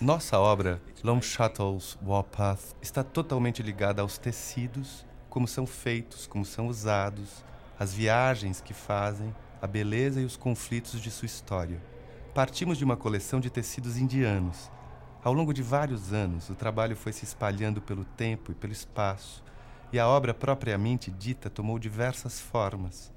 Nossa obra, Loom Shuttle's Warpath, está totalmente ligada aos tecidos, como são feitos, como são usados, as viagens que fazem, a beleza e os conflitos de sua história. Partimos de uma coleção de tecidos indianos. Ao longo de vários anos, o trabalho foi se espalhando pelo tempo e pelo espaço, e a obra propriamente dita tomou diversas formas.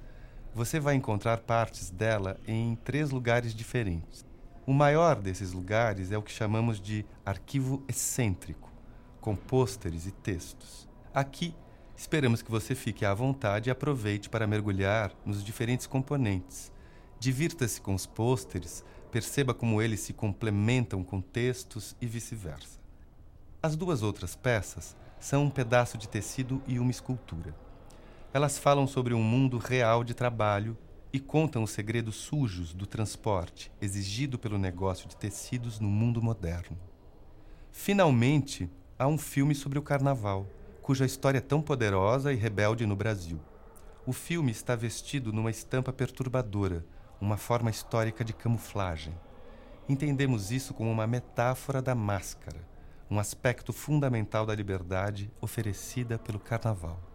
Você vai encontrar partes dela em três lugares diferentes. O maior desses lugares é o que chamamos de arquivo excêntrico, com pôsteres e textos. Aqui, esperamos que você fique à vontade e aproveite para mergulhar nos diferentes componentes. Divirta-se com os pôsteres, perceba como eles se complementam com textos e vice-versa. As duas outras peças são um pedaço de tecido e uma escultura. Elas falam sobre um mundo real de trabalho e contam os segredos sujos do transporte exigido pelo negócio de tecidos no mundo moderno. Finalmente, há um filme sobre o carnaval, cuja história é tão poderosa e rebelde no Brasil. O filme está vestido numa estampa perturbadora, uma forma histórica de camuflagem. Entendemos isso como uma metáfora da máscara um aspecto fundamental da liberdade oferecida pelo carnaval.